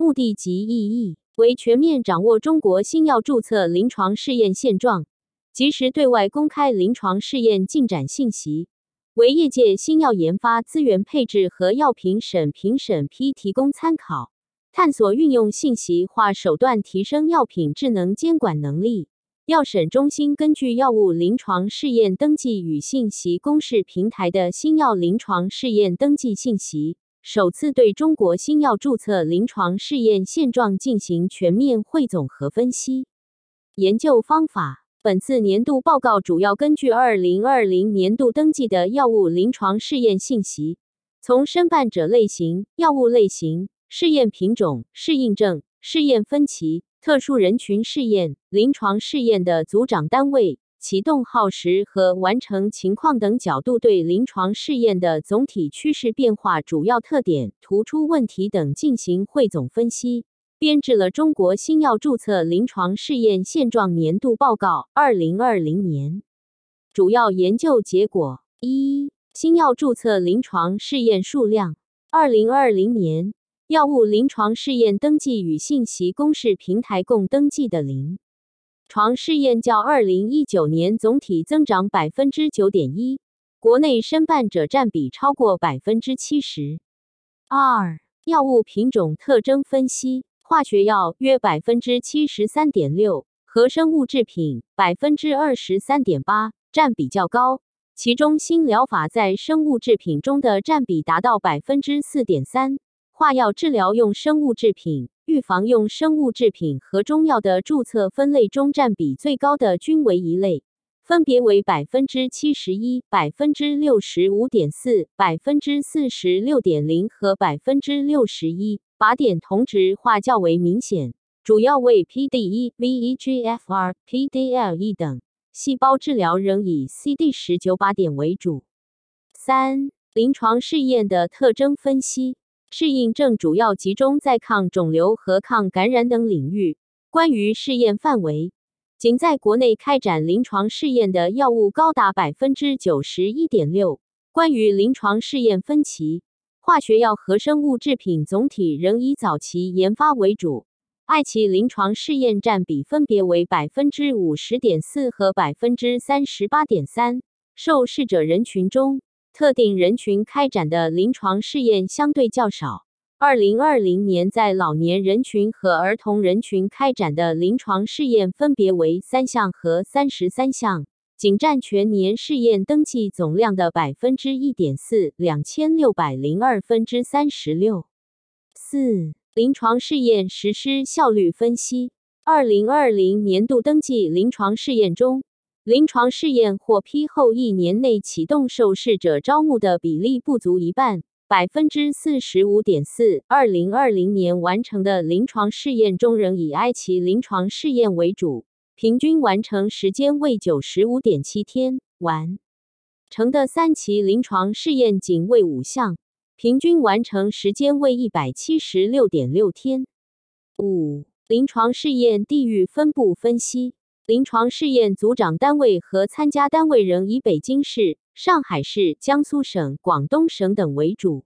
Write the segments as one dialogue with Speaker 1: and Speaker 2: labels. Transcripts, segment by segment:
Speaker 1: 目的及意义为全面掌握中国新药注册临床试验现状，及时对外公开临床试验进展信息，为业界新药研发资源配置和药品审评审批提供参考，探索运用信息化手段提升药品智能监管能力。药审中心根据药物临床试验登记与信息公示平台的新药临床试验登记信息，首次对中国新药注册临床试验现状进行全面汇总和分析。研究方法：本次年度报告主要根据二零二零年度登记的药物临床试验信息，从申办者类型、药物类型、试验品种、适应症、试验分期。特殊人群试验、临床试验的组长单位、启动耗时和完成情况等角度，对临床试验的总体趋势变化、主要特点、突出问题等进行汇总分析，编制了《中国新药注册临床试验现状年度报告（二零二零年）》。主要研究结果：一、新药注册临床试验数量，二零二零年。药物临床试验登记与信息公示平台共登记的零床试验较二零一九年总体增长百分之九点一，国内申办者占比超过百分之七十。二、药物品种特征分析，化学药约百分之七十三点六，和生物制品百分之二十三点八，占比较高。其中新疗法在生物制品中的占比达到百分之四点三。化药治疗用生物制品、预防用生物制品和中药的注册分类中占比最高的均为一类，分别为百分之七十一、百分之六十五点四、百分之四十六点零和百分之六十一。靶点同质化较为明显，主要为 PDE、VEGFR、PDL-1 等。细胞治疗仍以 CD 十九靶点为主。三、临床试验的特征分析。适应症主要集中在抗肿瘤和抗感染等领域。关于试验范围，仅在国内开展临床试验的药物高达百分之九十一点六。关于临床试验分期，化学药和生物制品总体仍以早期研发为主。爱奇临床试验占比分别为百分之五十点四和百分之三十八点三。受试者人群中，特定人群开展的临床试验相对较少。二零二零年，在老年人群和儿童人群开展的临床试验分别为三项和三十三项，仅占全年试验登记总量的百分之一点四，两千六百零二分之三十六。四、临床试验实施效率分析。二零二零年度登记临床试验中。临床试验获批后一年内启动受试者招募的比例不足一半，百分之四十五点四。二零二零年完成的临床试验中，仍以埃奇临床试验为主，平均完成时间为九十五点七天，完成的三期临床试验仅为五项，平均完成时间为一百七十六点六天。五、临床试验地域分布分析。临床试验组长单位和参加单位仍以北京市、上海市、江苏省、广东省等为主。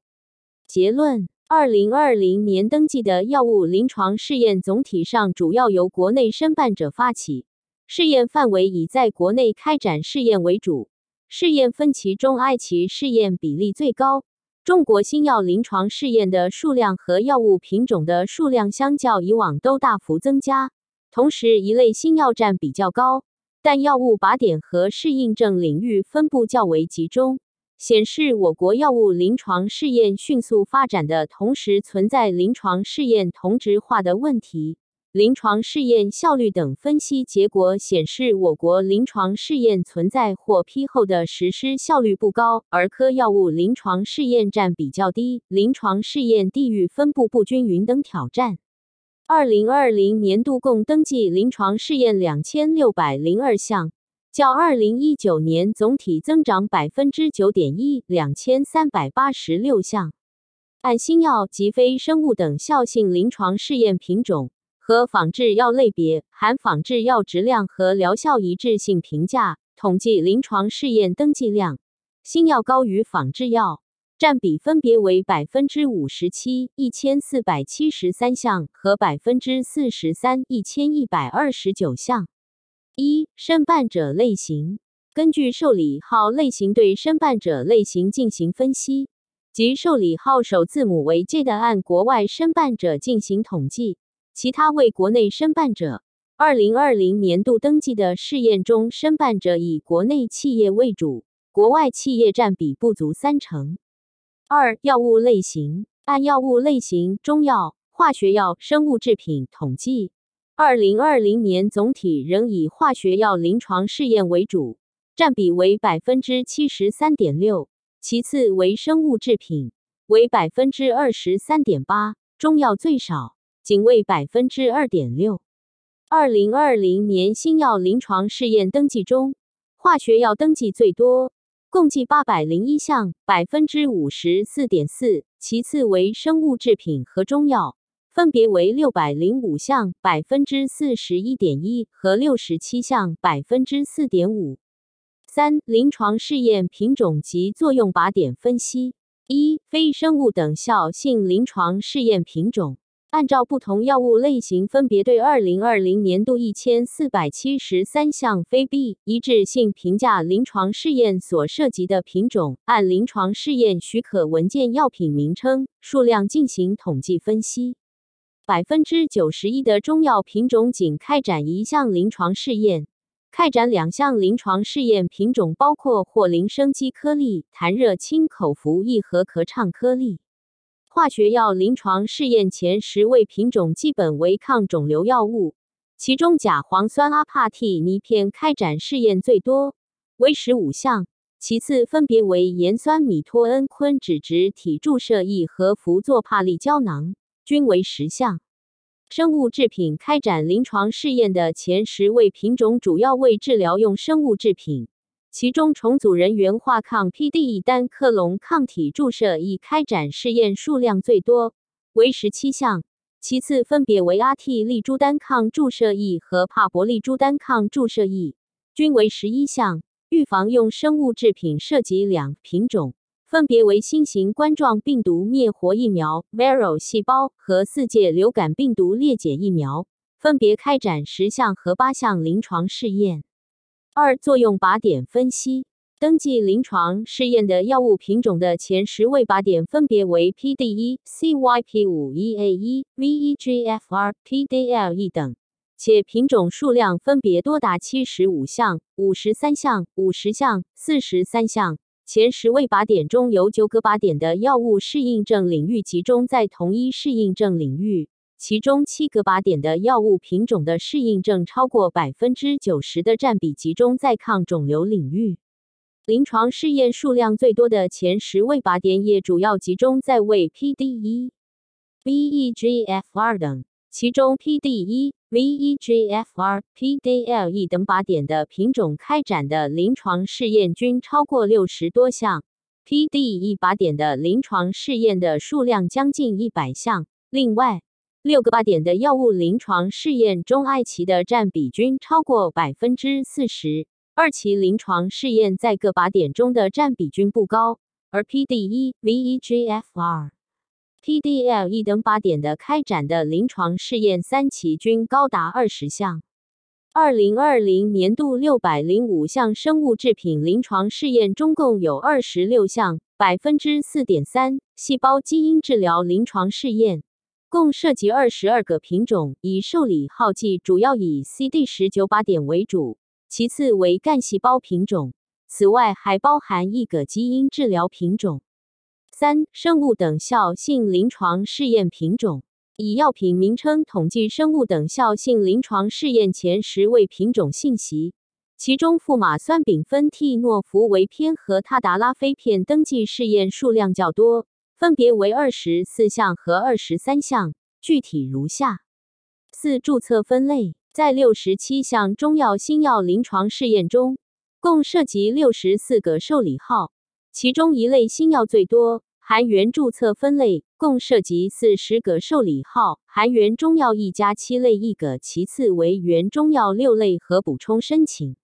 Speaker 1: 结论：二零二零年登记的药物临床试验总体上主要由国内申办者发起，试验范围以在国内开展试验为主。试验分期中，爱奇试验比例最高。中国新药临床试验的数量和药物品种的数量相较以往都大幅增加。同时，一类新药占比较高，但药物靶点和适应症领域分布较为集中，显示我国药物临床试验迅速发展的同时，存在临床试验同质化的问题。临床试验效率等分析结果显示，我国临床试验存在获批后的实施效率不高，儿科药物临床试验占比较低，临床试验地域分布不均匀等挑战。二零二零年度共登记临床试验两千六百零二项，较二零一九年总体增长百分之九点一，两千三百八十六项。按新药及非生物等效性临床试验品种和仿制药类别，含仿制药质量和疗效一致性评价，统计临床试验登记量，新药高于仿制药。占比分别为百分之五十七一千四百七十三项和百分之四十三一千一百二十九项。一、申办者类型，根据受理号类型对申办者类型进行分析，即受理号首字母为 J 的按国外申办者进行统计，其他为国内申办者。二零二零年度登记的试验中，申办者以国内企业为主，国外企业占比不足三成。二、药物类型，按药物类型，中药、化学药、生物制品统计。二零二零年总体仍以化学药临床试验为主，占比为百分之七十三点六，其次为生物制品，为百分之二十三点八，中药最少，仅为百分之二点六。二零二零年新药临床试验登记中，化学药登记最多，共计八百零一项，百分之五十四点四。其次为生物制品和中药，分别为六百零五项，百分之四十一点一和六十七项，百分之四点五。三、临床试验品种及作用靶点分析：一、非生物等效性临床试验品种。按照不同药物类型，分别对二零二零年度一千四百七十三项非 B 一致性评价临床试验所涉及的品种，按临床试验许可文件药品名称数量进行统计分析。百分之九十一的中药品种仅开展一项临床试验，开展两项临床试验品种包括霍林生机颗粒、痰热清口服液和咳畅颗粒。化学药临床试验前十位品种基本为抗肿瘤药物，其中甲磺酸阿帕替尼片开展试验最多，为十五项，其次分别为盐酸米托恩醌酯质体注射液和氟唑帕利胶囊，均为十项。生物制品开展临床试验的前十位品种主要为治疗用生物制品。其中，重组人员化抗 PDE 单克隆抗体注射已开展试验数量最多，为十七项。其次分别为阿替利珠单抗注射液和帕博利珠单抗注射液，均为十一项。预防用生物制品涉及两品种，分别为新型冠状病毒灭活疫苗 （Vero 细胞）和四界流感病毒裂解疫苗，分别开展十项和八项临床试验。二、作用靶点分析。登记临床试验的药物品种的前十位靶点分别为 PD-1、CYP5A1、VEGFR、PDL-1 等，且品种数量分别多达七十五项、五十三项、五十项、四十三项。前十位靶点中有九个靶点的药物适应症领域集中在同一适应症领域。其中七个靶点的药物品种的适应症超过百分之九十的占比集中在抗肿瘤领域。临床试验数量最多的前十位靶点也主要集中在为 PD-1、VEGFR 等，其中 PD-1、VEGFR、PDL-1 等靶点的品种开展的临床试验均超过六十多项，PD-1 靶点的临床试验的数量将近一百项。另外，六个靶点的药物临床试验中，艾奇的占比均超过百分之四十，二期临床试验在各靶点中的占比均不高，而 PD-1、VEGFR、PDL-1 等靶点的开展的临床试验三期均高达二十项。二零二零年度六百零五项生物制品临床试验中，共有二十六项，百分之四点三，细胞基因治疗临床试验。共涉及二十二个品种，以受理号剂主要以 CD 十九靶点为主，其次为干细胞品种，此外还包含一个基因治疗品种。三、生物等效性临床试验品种，以药品名称统计生物等效性临床试验前十位品种信息，其中富马酸丙酚替诺福韦片和他达拉非片登记试验数量较多。分别为二十四项和二十三项，具体如下：四、注册分类，在六十七项中药新药临床试验中，共涉及六十四个受理号，其中一类新药最多，含原注册分类共涉及四十个受理号，含原中药一加七类一个，其次为原中药六类和补充申请。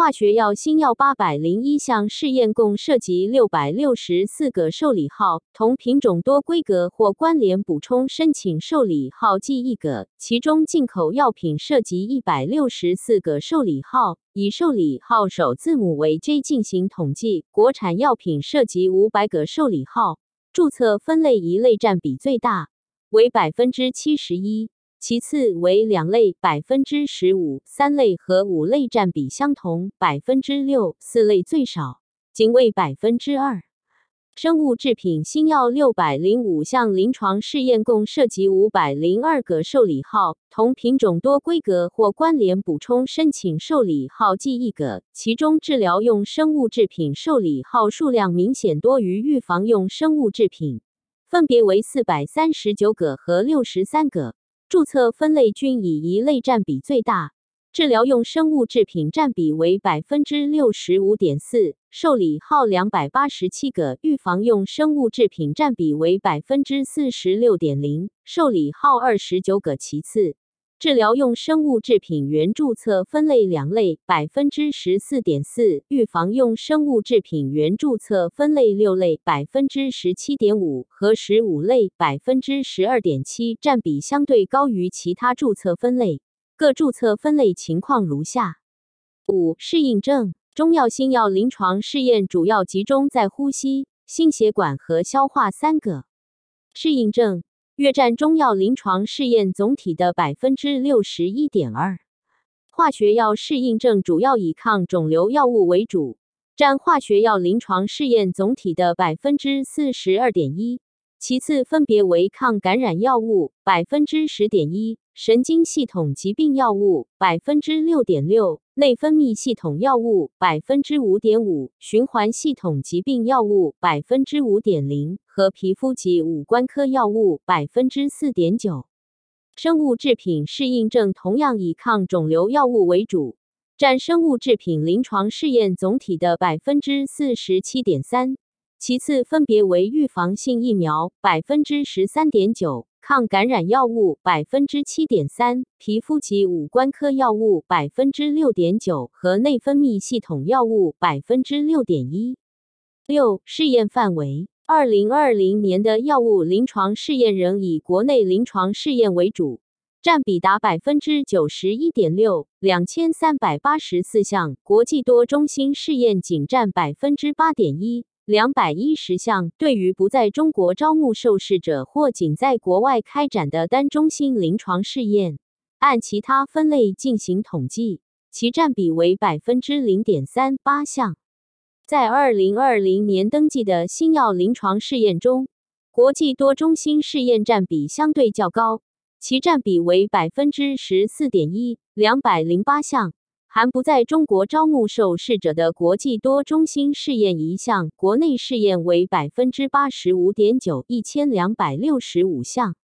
Speaker 1: 化学药新药八百零一项试验，共涉及六百六十四个受理号，同品种多规格或关联补充申请受理号计一个，其中进口药品涉及一百六十四个受理号，以受理号首字母为 J 进行统计；国产药品涉及五百个受理号，注册分类一类占比最大，为百分之七十一。其次为两类，百分之十五；三类和五类占比相同，百分之六；四类最少，仅为百分之二。生物制品新药六百零五项临床试验，共涉及五百零二个受理号，同品种多规格或关联补充申请受理号计一个，其中治疗用生物制品受理号数量明显多于预防用生物制品，分别为四百三十九个和六十三个。注册分类均以一类占比最大，治疗用生物制品占比为百分之六十五点四，受理号两百八十七个；预防用生物制品占比为百分之四十六点零，受理号二十九个。其次。治疗用生物制品原注册分类两类，百分之十四点四；预防用生物制品原注册分类六类，百分之十七点五和十五类，百分之十二点七，占比相对高于其他注册分类。各注册分类情况如下：五、适应症中药新药临床试验主要集中在呼吸、心血管和消化三个适应症。约占中药临床试验总体的百分之六十一点二，化学药适应症主要以抗肿瘤药物为主，占化学药临床试验总体的百分之四十二点一，其次分别为抗感染药物百分之十点一。神经系统疾病药物百分之六点六，内分泌系统药物百分之五点五，循环系统疾病药物百分之五点零和皮肤及五官科药物百分之四点九。生物制品适应症同样以抗肿瘤药物为主，占生物制品临床试验总体的百分之四十七点三，其次分别为预防性疫苗百分之十三点九。抗感染药物百分之七点三，皮肤及五官科药物百分之六点九和内分泌系统药物百分之六点一。六、试验范围：二零二零年的药物临床试验仍以国内临床试验为主，占比达百分之九十一点六，两千三百八十四项；国际多中心试验仅占百分之八点一。两百一十项，对于不在中国招募受试者或仅在国外开展的单中心临床试验，按其他分类进行统计，其占比为百分之零点三八项。在二零二零年登记的新药临床试验中，国际多中心试验占比相对较高，其占比为百分之十四点一，两百零八项。含不在中国招募受试者的国际多中心试验一项，国内试验为百分之八十五点九，一千两百六十五项。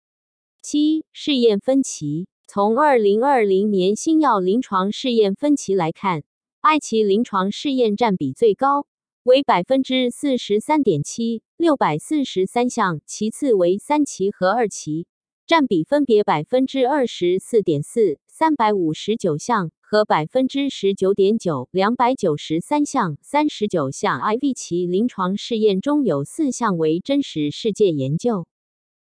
Speaker 1: 七、试验分歧。从二零二零年新药临床试验分歧来看，埃奇临床试验占比最高，为百分之四十三点七，六百四十三项；其次为三期和二期，占比分别百分之二十四点四，三百五十九项。和百分之十九点九，两百九十三项，三十九项。IV 期临床试验中有四项为真实世界研究。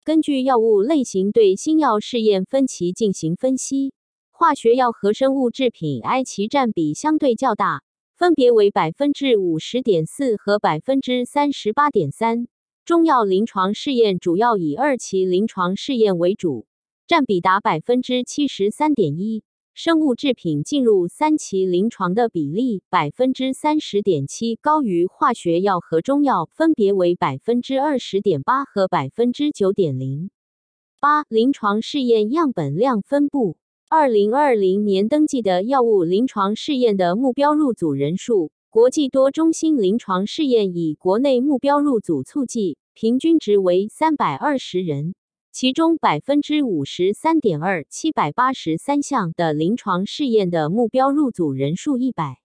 Speaker 1: 根据药物类型对新药试验分歧进行分析，化学药和生物制品 I 期占比相对较大，分别为百分之五十点四和百分之三十八点三。中药临床试验主要以二期临床试验为主，占比达百分之七十三点一。生物制品进入三期临床的比例百分之三十点七，高于化学药和中药，分别为百分之二十点八和百分之九点零八。临床试验样本量分布：二零二零年登记的药物临床试验的目标入组人数，国际多中心临床试验以国内目标入组促剂，平均值为三百二十人。其中百分之五十三点二，七百八十三项的临床试验的目标入组人数一百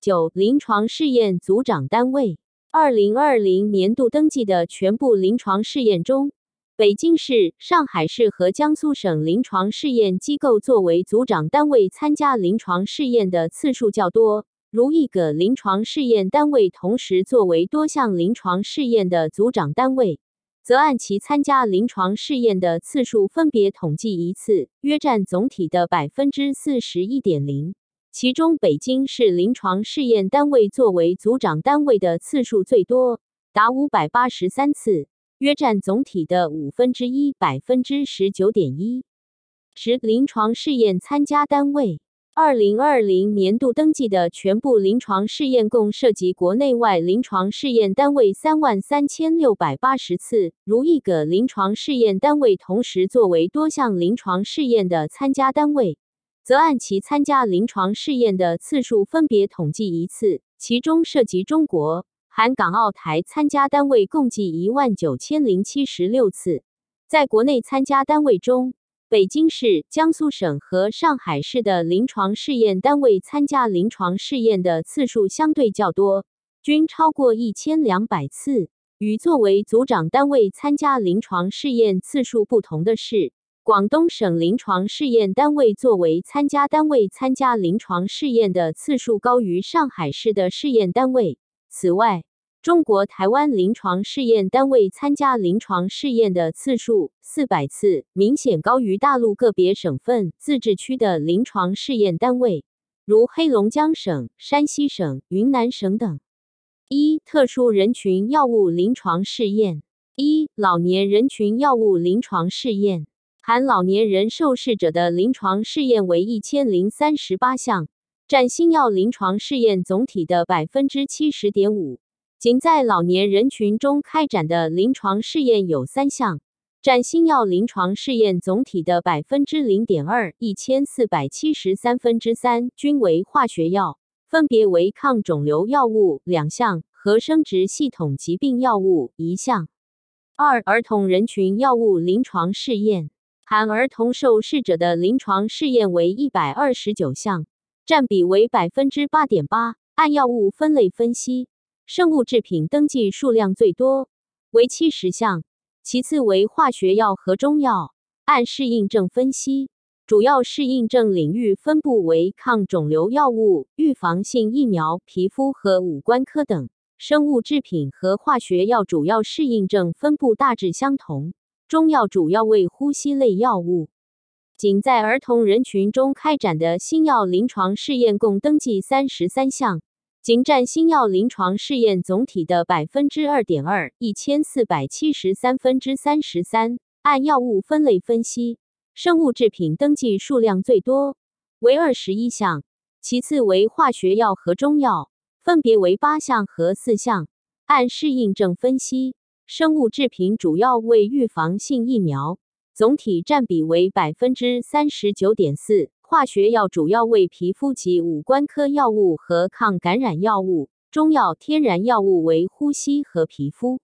Speaker 1: 九。临床试验组长单位，二零二零年度登记的全部临床试验中，北京市、上海市和江苏省临床试验机构作为组长单位参加临床试验的次数较多。如一个临床试验单位同时作为多项临床试验的组长单位，则按其参加临床试验的次数分别统计一次，约占总体的百分之四十一点零。其中，北京市临床试验单位作为组长单位的次数最多，达五百八十三次，约占总体的五分之一，百分之十九点一。十、临床试验参加单位。二零二零年度登记的全部临床试验共涉及国内外临床试验单位三万三千六百八十次。如一个临床试验单位同时作为多项临床试验的参加单位，则按其参加临床试验的次数分别统计一次。其中涉及中国、含港澳台参加单位共计一万九千零七十六次。在国内参加单位中，北京市、江苏省和上海市的临床试验单位参加临床试验的次数相对较多，均超过一千两百次。与作为组长单位参加临床试验次数不同的是，广东省临床试验单位作为参加单位参加临床试验的次数高于上海市的试验单位。此外，中国台湾临床试验单位参加临床试验的次数四百次，明显高于大陆个别省份、自治区的临床试验单位，如黑龙江省、山西省、云南省等。一、特殊人群药物临床试验。一、老年人群药物临床试验，含老年人受试者的临床试验为一千零三十八项，占新药临床试验总体的百分之七十点五。仅在老年人群中开展的临床试验有三项，占新药临床试验总体的百分之零点二，一千四百七十三分之三均为化学药，分别为抗肿瘤药物两项和生殖系统疾病药物一项。二、儿童人群药物临床试验，含儿童受试者的临床试验为一百二十九项，占比为百分之八点八。按药物分类分析。生物制品登记数量最多，为七十项，其次为化学药和中药。按适应症分析，主要适应症领域分布为抗肿瘤药物、预防性疫苗、皮肤和五官科等。生物制品和化学药主要适应症分布大致相同。中药主要为呼吸类药物。仅在儿童人群中开展的新药临床试验共登记三十三项。仅占新药临床试验总体的百分之二点二，一千四百七十三分之三十三。按药物分类分析，生物制品登记数量最多，为二十一项，其次为化学药和中药，分别为八项和四项。按适应症分析，生物制品主要为预防性疫苗，总体占比为百分之三十九点四。化学药主要为皮肤及五官科药物和抗感染药物，中药天然药物为呼吸和皮肤。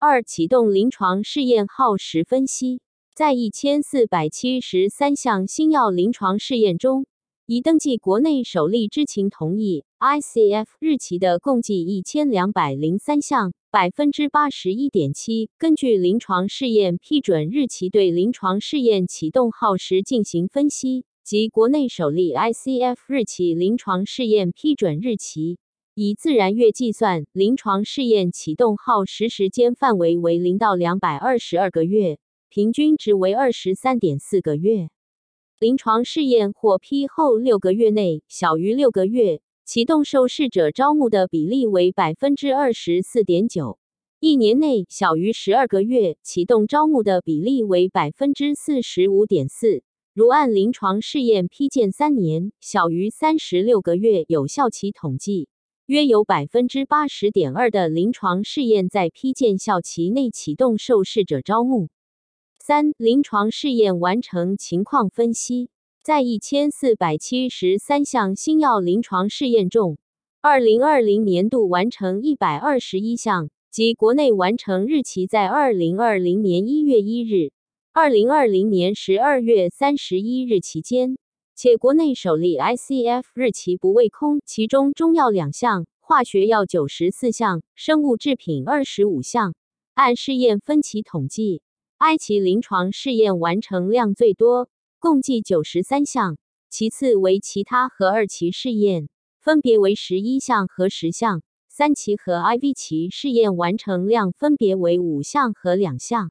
Speaker 1: 二、启动临床试验耗时分析，在一千四百七十三项新药临床试验中，已登记国内首例知情同意 （ICF） 日期的共计一千两百零三项，百分之八十一点七。根据临床试验批准日期，对临床试验启动耗时进行分析。及国内首例 ICF 日期临床试验批准日期，以自然月计算，临床试验启动耗时时间范围为零到两百二十二个月，平均值为二十三点四个月。临床试验获批后六个月内小于六个月，启动受试者招募的比例为百分之二十四点九；一年内小于十二个月，启动招募的比例为百分之四十五点四。如按临床试验批件三年小于三十六个月有效期统计，约有百分之八十点二的临床试验在批件效期内启动受试者招募。三、临床试验完成情况分析，在一千四百七十三项新药临床试验中，二零二零年度完成一百二十一项，即国内完成日期在二零二零年一月一日。二零二零年十二月三十一日期间，且国内首例 ICF 日期不为空，其中中药两项，化学药九十四项，生物制品二十五项。按试验分期统计，埃及临床试验完成量最多，共计九十三项，其次为其他和二期试验，分别为十一项和十项；三期和 IV 期试验完成量分别为五项和两项。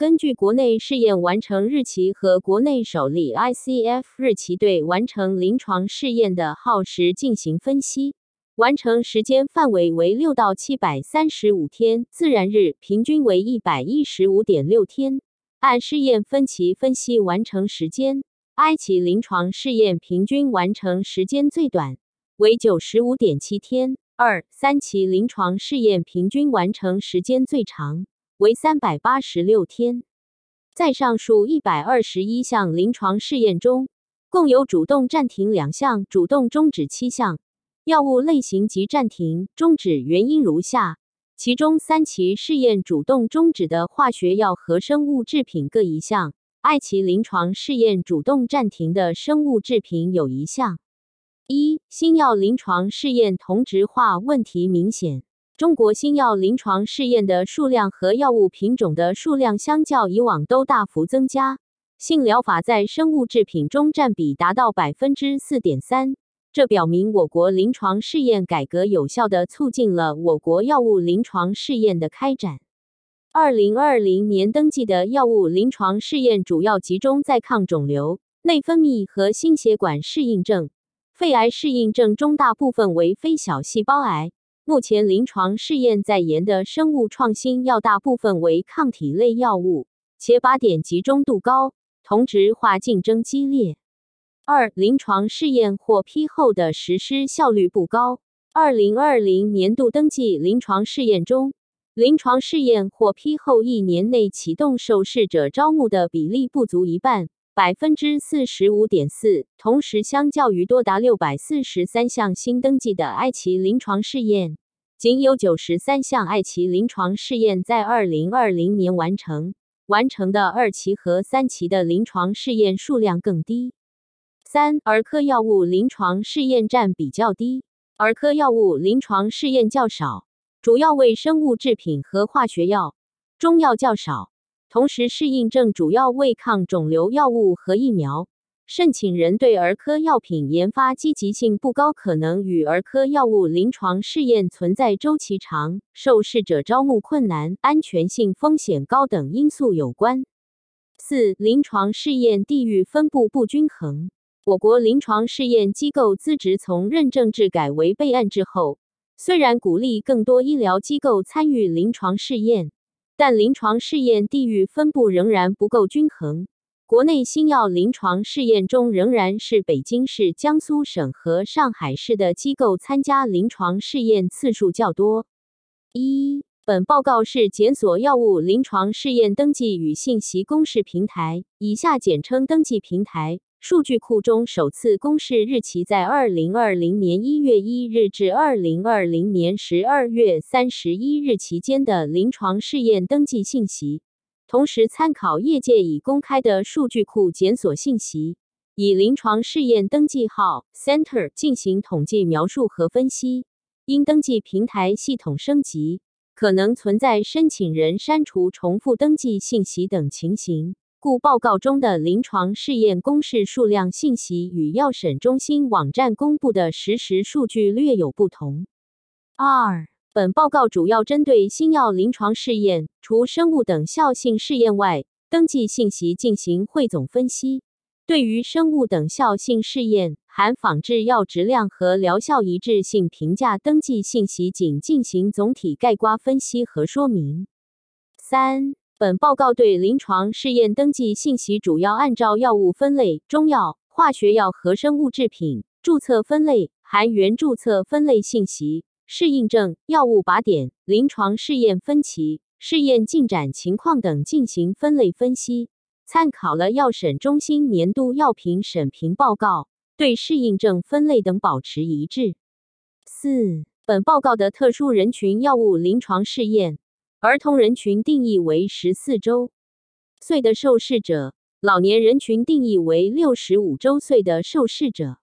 Speaker 1: 根据国内试验完成日期和国内首例 ICF 日期对完成临床试验的耗时进行分析，完成时间范围为六到七百三十五天，自然日平均为一百一十五点六天。按试验分期分析完成时间，I 期临床试验平均完成时间最短为九十五点七天，二三期临床试验平均完成时间最长。为三百八十六天，在上述一百二十一项临床试验中，共有主动暂停两项，主动终止七项。药物类型及暂停、终止原因如下：其中三期试验主动终止的化学药和生物制品各一项；I 期临床试验主动暂停的生物制品有一项。一、新药临床试验同质化问题明显。中国新药临床试验的数量和药物品种的数量相较以往都大幅增加，性疗法在生物制品中占比达到百分之四点三，这表明我国临床试验改革有效地促进了我国药物临床试验的开展。二零二零年登记的药物临床试验主要集中在抗肿瘤、内分泌和心血管适应症、肺癌适应症中，大部分为非小细胞癌。目前临床试验在研的生物创新药大部分为抗体类药物，且靶点集中度高，同质化竞争激烈。二、临床试验获批后的实施效率不高。二零二零年度登记临床试验中，临床试验获批后一年内启动受试者招募的比例不足一半，百分之四十五点四。同时，相较于多达六百四十三项新登记的埃奇临床试验。仅有九十三项艾奇临床试验在二零二零年完成，完成的二期和三期的临床试验数量更低。三、儿科药物临床试验占比较低，儿科药物临床试验较少，主要为生物制品和化学药，中药较少，同时适应症主要为抗肿瘤药物和疫苗。申请人对儿科药品研发积极性不高，可能与儿科药物临床试验存在周期长、受试者招募困难、安全性风险高等因素有关。四、临床试验地域分布不均衡。我国临床试验机构资质从认证制改为备案制后，虽然鼓励更多医疗机构参与临床试验，但临床试验地域分布仍然不够均衡。国内新药临床试验中，仍然是北京市、江苏省和上海市的机构参加临床试验次数较多。一，本报告是检索药物临床试验登记与信息公示平台（以下简称登记平台）数据库中首次公示日期在二零二零年一月一日至二零二零年十二月三十一日期间的临床试验登记信息。同时，参考业界已公开的数据库检索信息，以临床试验登记号 Center 进行统计描述和分析。因登记平台系统升级，可能存在申请人删除重复登记信息等情形，故报告中的临床试验公示数量信息与药审中心网站公布的实时数据略有不同。二本报告主要针对新药临床试验，除生物等效性试验外，登记信息进行汇总分析。对于生物等效性试验含仿制药质量和疗效一致性评价登记信息，仅进行总体概括分析和说明。三、本报告对临床试验登记信息主要按照药物分类、中药、化学药和生物制品注册分类，含原注册分类信息。适应症、药物靶点、临床试验分期、试验进展情况等进行分类分析，参考了药审中心年度药品审评报告，对适应症分类等保持一致。四、本报告的特殊人群药物临床试验，儿童人群定义为十四周岁的受试者，老年人群定义为六十五周岁的受试者。